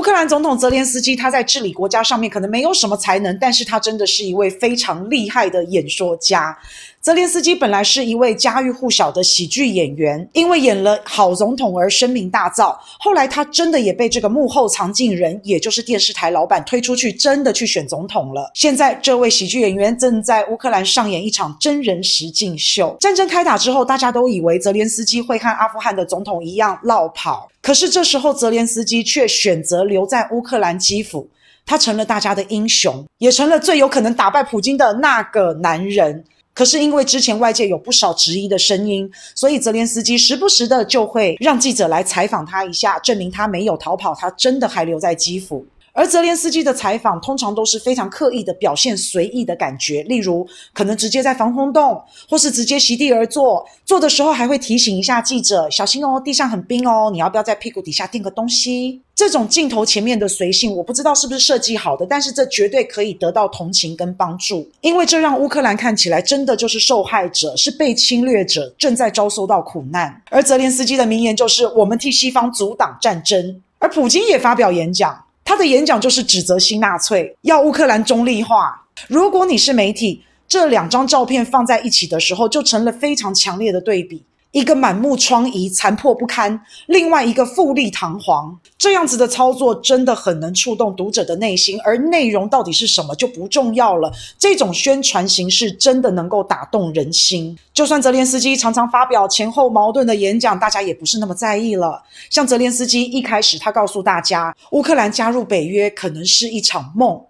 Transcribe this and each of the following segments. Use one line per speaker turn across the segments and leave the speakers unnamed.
乌克兰总统泽连斯基，他在治理国家上面可能没有什么才能，但是他真的是一位非常厉害的演说家。泽连斯基本来是一位家喻户晓的喜剧演员，因为演了好总统而声名大噪。后来他真的也被这个幕后藏镜人，也就是电视台老板推出去，真的去选总统了。现在这位喜剧演员正在乌克兰上演一场真人实境秀。战争开打之后，大家都以为泽连斯基会和阿富汗的总统一样落跑。可是这时候，泽连斯基却选择留在乌克兰基辅，他成了大家的英雄，也成了最有可能打败普京的那个男人。可是因为之前外界有不少质疑的声音，所以泽连斯基时不时的就会让记者来采访他一下，证明他没有逃跑，他真的还留在基辅。而泽连斯基的采访通常都是非常刻意的表现随意的感觉，例如可能直接在防空洞，或是直接席地而坐，坐的时候还会提醒一下记者小心哦，地上很冰哦，你要不要在屁股底下垫个东西？这种镜头前面的随性，我不知道是不是设计好的，但是这绝对可以得到同情跟帮助，因为这让乌克兰看起来真的就是受害者，是被侵略者，正在遭受到苦难。而泽连斯基的名言就是“我们替西方阻挡战争”，而普京也发表演讲。他的演讲就是指责新纳粹，要乌克兰中立化。如果你是媒体，这两张照片放在一起的时候，就成了非常强烈的对比。一个满目疮痍、残破不堪，另外一个富丽堂皇，这样子的操作真的很能触动读者的内心，而内容到底是什么就不重要了。这种宣传形式真的能够打动人心。就算泽连斯基常常发表前后矛盾的演讲，大家也不是那么在意了。像泽连斯基一开始他告诉大家，乌克兰加入北约可能是一场梦，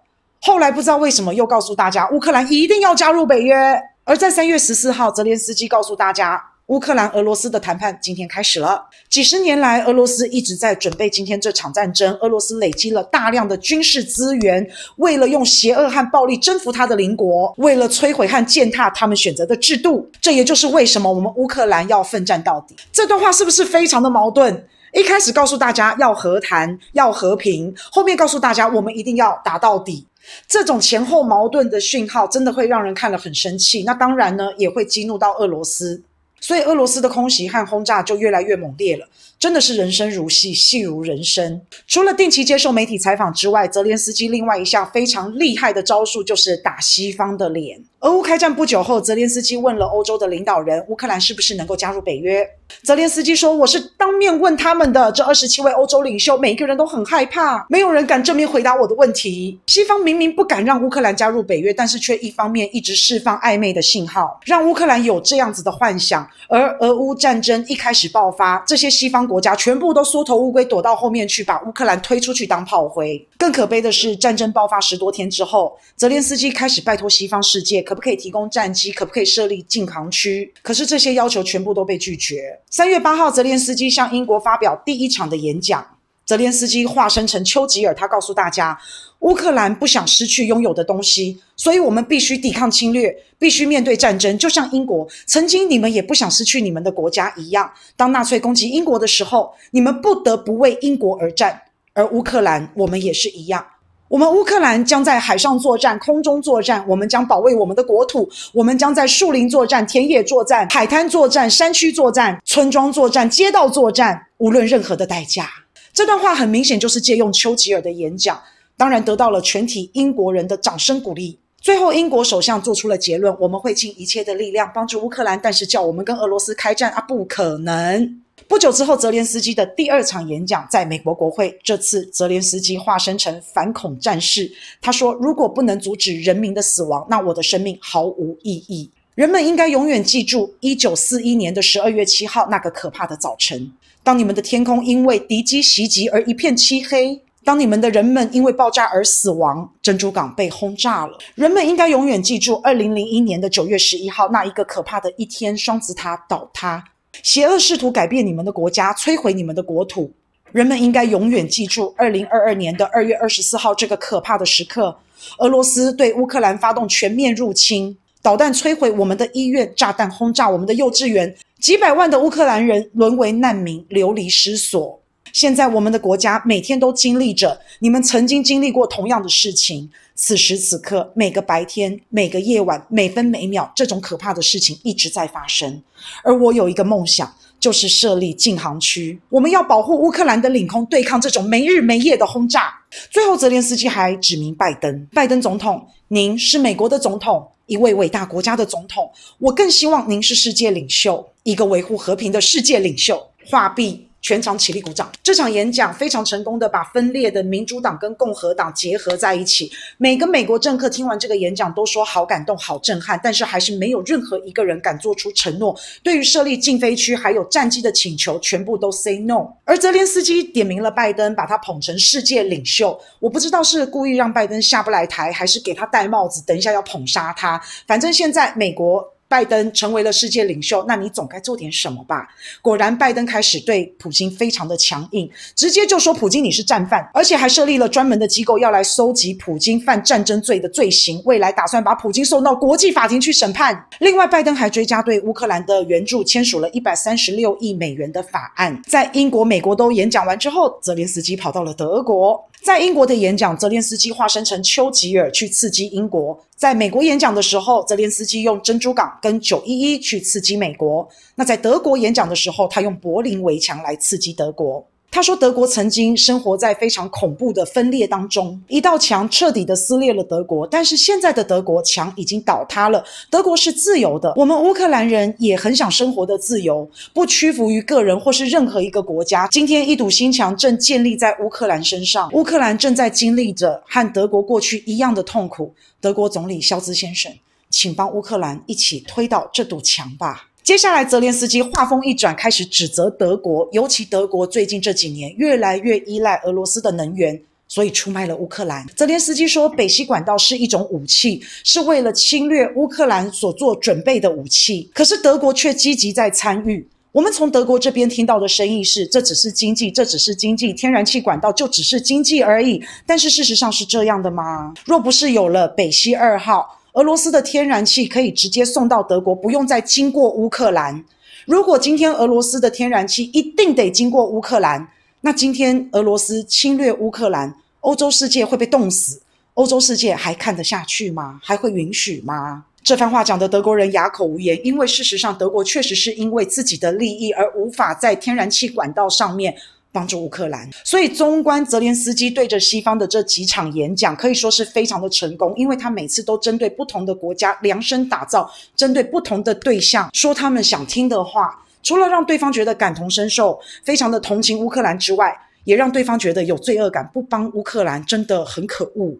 后来不知道为什么又告诉大家，乌克兰一定要加入北约。而在三月十四号，泽连斯基告诉大家。乌克兰、俄罗斯的谈判今天开始了。几十年来，俄罗斯一直在准备今天这场战争。俄罗斯累积了大量的军事资源，为了用邪恶和暴力征服他的邻国，为了摧毁和践踏他们选择的制度。这也就是为什么我们乌克兰要奋战到底。这段话是不是非常的矛盾？一开始告诉大家要和谈、要和平，后面告诉大家我们一定要打到底。这种前后矛盾的讯号，真的会让人看了很生气。那当然呢，也会激怒到俄罗斯。所以俄罗斯的空袭和轰炸就越来越猛烈了，真的是人生如戏，戏如人生。除了定期接受媒体采访之外，泽连斯基另外一项非常厉害的招数就是打西方的脸。俄乌开战不久后，泽连斯基问了欧洲的领导人，乌克兰是不是能够加入北约？泽连斯基说：“我是当面问他们的，这二十七位欧洲领袖，每一个人都很害怕，没有人敢正面回答我的问题。西方明明不敢让乌克兰加入北约，但是却一方面一直释放暧昧的信号，让乌克兰有这样子的幻想。而俄乌战争一开始爆发，这些西方国家全部都缩头乌龟，躲到后面去，把乌克兰推出去当炮灰。更可悲的是，战争爆发十多天之后，泽连斯基开始拜托西方世界。”可不可以提供战机？可不可以设立禁航区？可是这些要求全部都被拒绝。三月八号，泽连斯基向英国发表第一场的演讲。泽连斯基化身成丘吉尔，他告诉大家，乌克兰不想失去拥有的东西，所以我们必须抵抗侵略，必须面对战争。就像英国曾经，你们也不想失去你们的国家一样。当纳粹攻击英国的时候，你们不得不为英国而战。而乌克兰，我们也是一样。我们乌克兰将在海上作战，空中作战，我们将保卫我们的国土。我们将在树林作战，田野作战，海滩作战，山区作战，村庄作战，街道作战，无论任何的代价。这段话很明显就是借用丘吉尔的演讲，当然得到了全体英国人的掌声鼓励。最后，英国首相做出了结论：我们会尽一切的力量帮助乌克兰，但是叫我们跟俄罗斯开战啊，不可能。不久之后，泽连斯基的第二场演讲在美国国会。这次，泽连斯基化身成反恐战士。他说：“如果不能阻止人民的死亡，那我的生命毫无意义。人们应该永远记住一九四一年的十二月七号那个可怕的早晨，当你们的天空因为敌机袭击而一片漆黑，当你们的人们因为爆炸而死亡，珍珠港被轰炸了。人们应该永远记住二零零一年的九月十一号那一个可怕的一天，双子塔倒塌。”邪恶试图改变你们的国家，摧毁你们的国土。人们应该永远记住，二零二二年的二月二十四号这个可怕的时刻，俄罗斯对乌克兰发动全面入侵，导弹摧毁我们的医院，炸弹轰炸我们的幼稚园，几百万的乌克兰人沦为难民，流离失所。现在我们的国家每天都经历着你们曾经经历过同样的事情。此时此刻，每个白天、每个夜晚、每分每秒，这种可怕的事情一直在发生。而我有一个梦想，就是设立禁航区。我们要保护乌克兰的领空，对抗这种没日没夜的轰炸。最后，泽连斯基还指名拜登：“拜登总统，您是美国的总统，一位伟大国家的总统。我更希望您是世界领袖，一个维护和平的世界领袖。”画壁。全场起立鼓掌。这场演讲非常成功的把分裂的民主党跟共和党结合在一起。每个美国政客听完这个演讲都说好感动、好震撼，但是还是没有任何一个人敢做出承诺。对于设立禁飞区还有战机的请求，全部都 say no。而泽连斯基点名了拜登，把他捧成世界领袖。我不知道是故意让拜登下不来台，还是给他戴帽子，等一下要捧杀他。反正现在美国。拜登成为了世界领袖，那你总该做点什么吧？果然，拜登开始对普京非常的强硬，直接就说普京你是战犯，而且还设立了专门的机构要来搜集普京犯战争罪的罪行，未来打算把普京送到国际法庭去审判。另外，拜登还追加对乌克兰的援助，签署了一百三十六亿美元的法案。在英国、美国都演讲完之后，泽连斯基跑到了德国。在英国的演讲，泽连斯基化身成丘吉尔去刺激英国；在美国演讲的时候，泽连斯基用珍珠港跟九一一去刺激美国。那在德国演讲的时候，他用柏林围墙来刺激德国。他说：“德国曾经生活在非常恐怖的分裂当中，一道墙彻底的撕裂了德国。但是现在的德国墙已经倒塌了，德国是自由的。我们乌克兰人也很想生活的自由，不屈服于个人或是任何一个国家。今天一堵新墙正建立在乌克兰身上，乌克兰正在经历着和德国过去一样的痛苦。德国总理肖兹先生，请帮乌克兰一起推倒这堵墙吧。”接下来，泽连斯基话锋一转，开始指责德国，尤其德国最近这几年越来越依赖俄罗斯的能源，所以出卖了乌克兰。泽连斯基说，北溪管道是一种武器，是为了侵略乌克兰所做准备的武器。可是德国却积极在参与。我们从德国这边听到的声音是，这只是经济，这只是经济，天然气管道就只是经济而已。但是事实上是这样的吗？若不是有了北溪二号，俄罗斯的天然气可以直接送到德国，不用再经过乌克兰。如果今天俄罗斯的天然气一定得经过乌克兰，那今天俄罗斯侵略乌克兰，欧洲世界会被冻死。欧洲世界还看得下去吗？还会允许吗？这番话讲得德国人哑口无言，因为事实上德国确实是因为自己的利益而无法在天然气管道上面。帮助乌克兰，所以综观泽连斯基对着西方的这几场演讲，可以说是非常的成功，因为他每次都针对不同的国家量身打造，针对不同的对象说他们想听的话，除了让对方觉得感同身受，非常的同情乌克兰之外，也让对方觉得有罪恶感，不帮乌克兰真的很可恶。